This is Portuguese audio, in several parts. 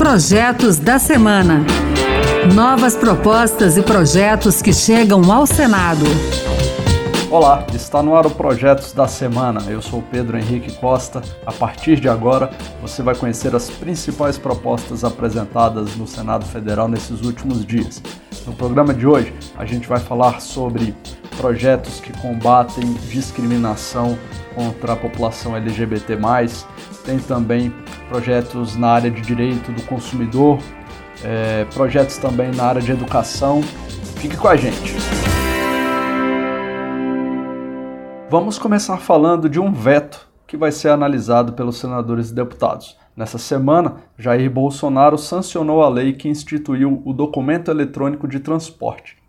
Projetos da Semana. Novas propostas e projetos que chegam ao Senado. Olá, está no ar o Projetos da Semana. Eu sou Pedro Henrique Costa. A partir de agora, você vai conhecer as principais propostas apresentadas no Senado Federal nesses últimos dias. No programa de hoje, a gente vai falar sobre projetos que combatem discriminação contra a população LGBT. Tem também projetos na área de direito do consumidor, é, projetos também na área de educação. Fique com a gente. Vamos começar falando de um veto que vai ser analisado pelos senadores e deputados. Nessa semana, Jair Bolsonaro sancionou a lei que instituiu o documento eletrônico de transporte.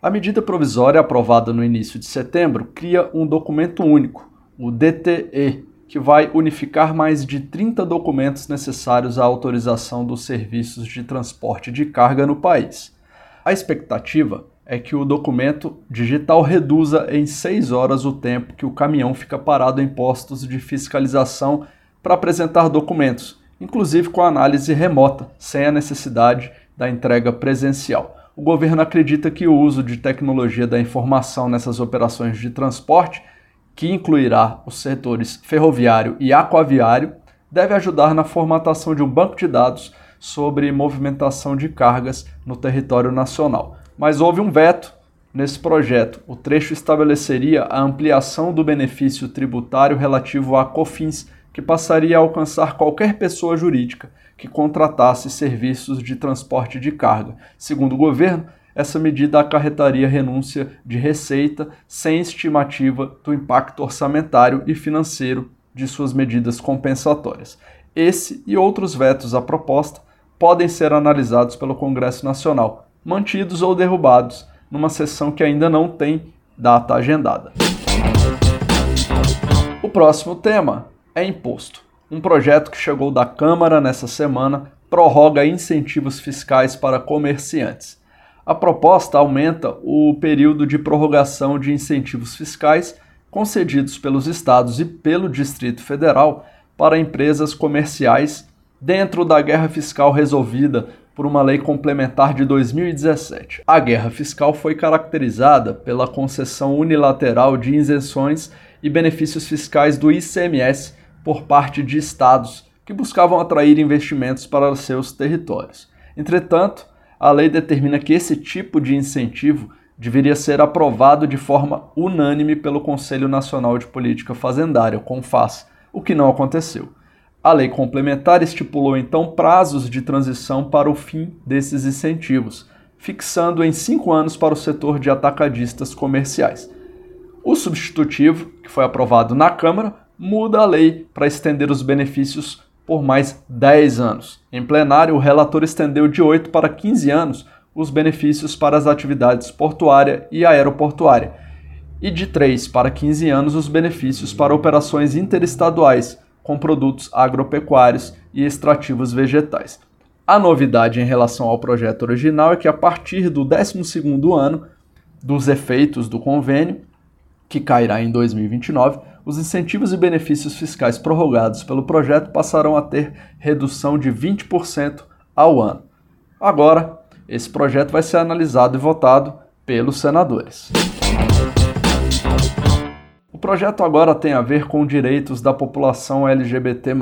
A medida provisória aprovada no início de setembro cria um documento único, o DTE, que vai unificar mais de 30 documentos necessários à autorização dos serviços de transporte de carga no país. A expectativa é que o documento digital reduza em 6 horas o tempo que o caminhão fica parado em postos de fiscalização para apresentar documentos, inclusive com análise remota, sem a necessidade da entrega presencial. O governo acredita que o uso de tecnologia da informação nessas operações de transporte que incluirá os setores ferroviário e aquaviário, deve ajudar na formatação de um banco de dados sobre movimentação de cargas no território nacional. Mas houve um veto nesse projeto. O trecho estabeleceria a ampliação do benefício tributário relativo a COFINS, que passaria a alcançar qualquer pessoa jurídica que contratasse serviços de transporte de carga. Segundo o governo, essa medida acarretaria renúncia de receita sem estimativa do impacto orçamentário e financeiro de suas medidas compensatórias. Esse e outros vetos à proposta podem ser analisados pelo Congresso Nacional, mantidos ou derrubados, numa sessão que ainda não tem data agendada. O próximo tema é imposto. Um projeto que chegou da Câmara nessa semana prorroga incentivos fiscais para comerciantes. A proposta aumenta o período de prorrogação de incentivos fiscais concedidos pelos estados e pelo Distrito Federal para empresas comerciais dentro da guerra fiscal resolvida por uma lei complementar de 2017. A guerra fiscal foi caracterizada pela concessão unilateral de isenções e benefícios fiscais do ICMS por parte de estados que buscavam atrair investimentos para seus territórios. Entretanto, a lei determina que esse tipo de incentivo deveria ser aprovado de forma unânime pelo Conselho Nacional de Política Fazendária, o CONFAS, o que não aconteceu. A lei complementar estipulou então prazos de transição para o fim desses incentivos, fixando em cinco anos para o setor de atacadistas comerciais. O substitutivo, que foi aprovado na Câmara, muda a lei para estender os benefícios por mais 10 anos. Em plenário, o relator estendeu de 8 para 15 anos os benefícios para as atividades portuária e aeroportuária, e de 3 para 15 anos os benefícios para operações interestaduais com produtos agropecuários e extrativos vegetais. A novidade em relação ao projeto original é que a partir do 12º ano dos efeitos do convênio, que cairá em 2029, os incentivos e benefícios fiscais prorrogados pelo projeto passarão a ter redução de 20% ao ano. Agora, esse projeto vai ser analisado e votado pelos senadores. O projeto agora tem a ver com direitos da população LGBT.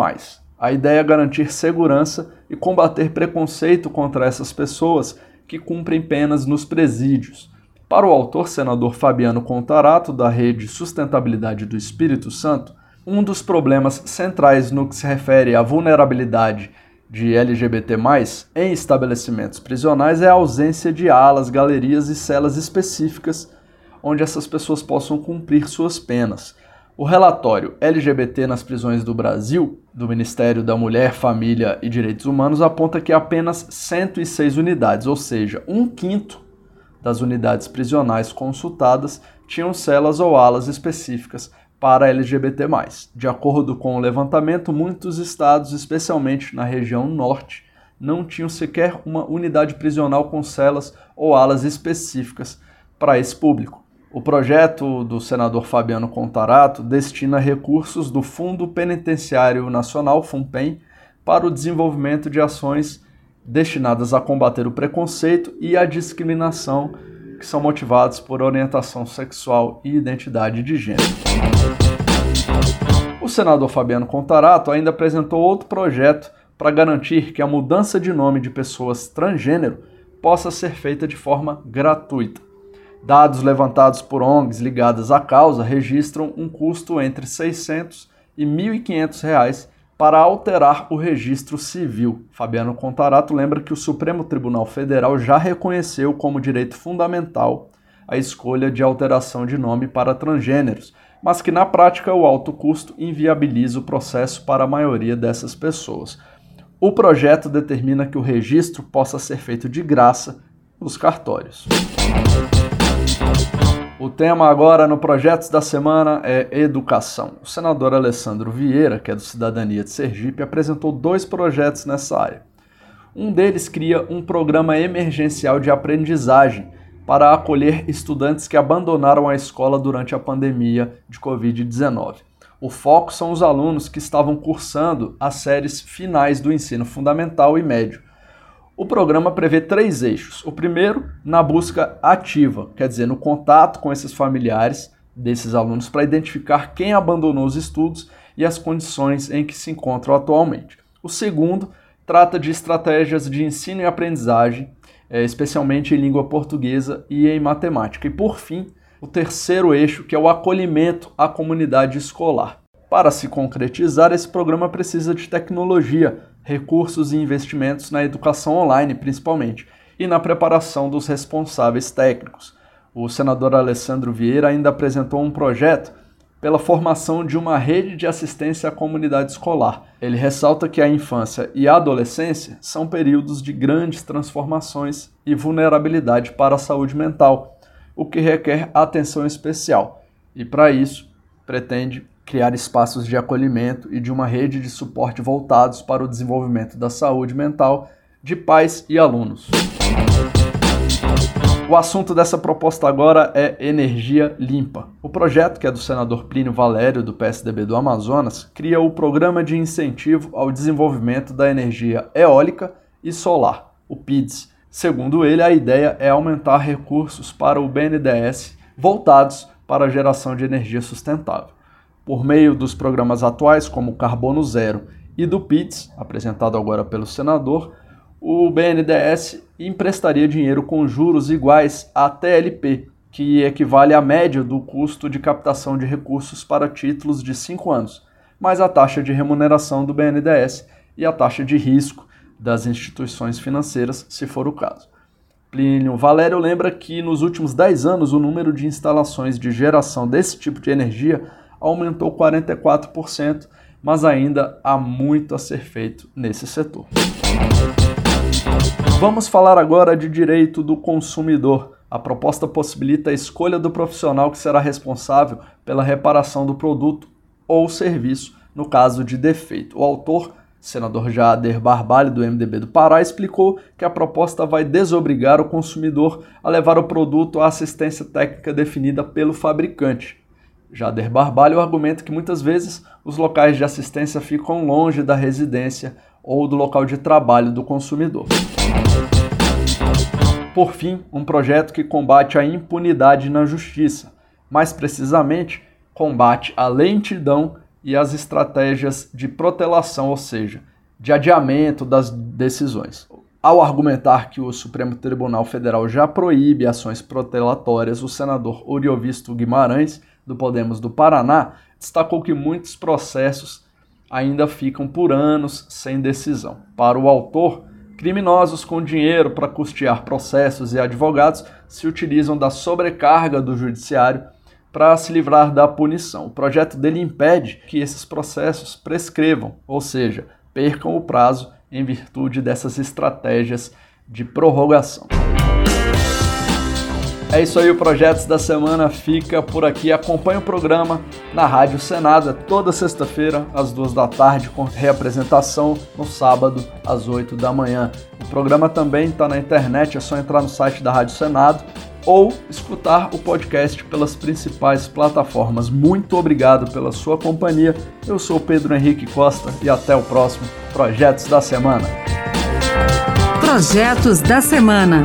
A ideia é garantir segurança e combater preconceito contra essas pessoas que cumprem penas nos presídios para o autor senador Fabiano Contarato, da Rede Sustentabilidade do Espírito Santo, um dos problemas centrais no que se refere à vulnerabilidade de LGBT+, em estabelecimentos prisionais é a ausência de alas, galerias e celas específicas onde essas pessoas possam cumprir suas penas. O relatório LGBT nas prisões do Brasil, do Ministério da Mulher, Família e Direitos Humanos, aponta que apenas 106 unidades, ou seja, um quinto das unidades prisionais consultadas tinham celas ou alas específicas para LGBT+. De acordo com o levantamento, muitos estados, especialmente na região norte, não tinham sequer uma unidade prisional com celas ou alas específicas para esse público. O projeto do senador Fabiano Contarato destina recursos do Fundo Penitenciário Nacional, FUNPEN, para o desenvolvimento de ações destinadas a combater o preconceito e a discriminação que são motivados por orientação sexual e identidade de gênero. O senador Fabiano Contarato ainda apresentou outro projeto para garantir que a mudança de nome de pessoas transgênero possa ser feita de forma gratuita. Dados levantados por ONGs ligadas à causa registram um custo entre 600 e 1.500 reais para alterar o registro civil. Fabiano Contarato lembra que o Supremo Tribunal Federal já reconheceu como direito fundamental a escolha de alteração de nome para transgêneros, mas que na prática o alto custo inviabiliza o processo para a maioria dessas pessoas. O projeto determina que o registro possa ser feito de graça nos cartórios. O tema agora no Projetos da Semana é Educação. O senador Alessandro Vieira, que é do Cidadania de Sergipe, apresentou dois projetos nessa área. Um deles cria um programa emergencial de aprendizagem para acolher estudantes que abandonaram a escola durante a pandemia de Covid-19. O foco são os alunos que estavam cursando as séries finais do ensino fundamental e médio o programa prevê três eixos. O primeiro, na busca ativa, quer dizer, no contato com esses familiares desses alunos para identificar quem abandonou os estudos e as condições em que se encontram atualmente. O segundo, trata de estratégias de ensino e aprendizagem, eh, especialmente em língua portuguesa e em matemática. E por fim, o terceiro eixo, que é o acolhimento à comunidade escolar. Para se concretizar, esse programa precisa de tecnologia, recursos e investimentos na educação online, principalmente, e na preparação dos responsáveis técnicos. O senador Alessandro Vieira ainda apresentou um projeto pela formação de uma rede de assistência à comunidade escolar. Ele ressalta que a infância e a adolescência são períodos de grandes transformações e vulnerabilidade para a saúde mental, o que requer atenção especial. E para isso, pretende criar espaços de acolhimento e de uma rede de suporte voltados para o desenvolvimento da saúde mental de pais e alunos. O assunto dessa proposta agora é energia limpa. O projeto, que é do senador Plínio Valério, do PSDB do Amazonas, cria o Programa de Incentivo ao Desenvolvimento da Energia Eólica e Solar, o PIDS. Segundo ele, a ideia é aumentar recursos para o BNDES voltados para a geração de energia sustentável por meio dos programas atuais, como Carbono Zero e do PITS, apresentado agora pelo senador, o BNDES emprestaria dinheiro com juros iguais à TLP, que equivale à média do custo de captação de recursos para títulos de 5 anos, mais a taxa de remuneração do BNDES e a taxa de risco das instituições financeiras, se for o caso. Plínio Valério lembra que nos últimos 10 anos o número de instalações de geração desse tipo de energia aumentou 44%, mas ainda há muito a ser feito nesse setor. Vamos falar agora de direito do consumidor. A proposta possibilita a escolha do profissional que será responsável pela reparação do produto ou serviço no caso de defeito. O autor, senador Jader Barbalho, do MDB do Pará, explicou que a proposta vai desobrigar o consumidor a levar o produto à assistência técnica definida pelo fabricante. Jader Barbalho argumenta que muitas vezes os locais de assistência ficam longe da residência ou do local de trabalho do consumidor. Por fim, um projeto que combate a impunidade na justiça, mais precisamente, combate a lentidão e as estratégias de protelação, ou seja, de adiamento das decisões. Ao argumentar que o Supremo Tribunal Federal já proíbe ações protelatórias, o senador Oriovisto Guimarães do Podemos do Paraná, destacou que muitos processos ainda ficam por anos sem decisão. Para o autor, criminosos com dinheiro para custear processos e advogados se utilizam da sobrecarga do judiciário para se livrar da punição. O projeto dele impede que esses processos prescrevam, ou seja, percam o prazo em virtude dessas estratégias de prorrogação. É isso aí, o Projetos da Semana fica por aqui. Acompanhe o programa na Rádio Senado, é toda sexta-feira, às duas da tarde, com reapresentação no sábado, às oito da manhã. O programa também está na internet, é só entrar no site da Rádio Senado ou escutar o podcast pelas principais plataformas. Muito obrigado pela sua companhia. Eu sou Pedro Henrique Costa e até o próximo Projetos da Semana. Projetos da Semana.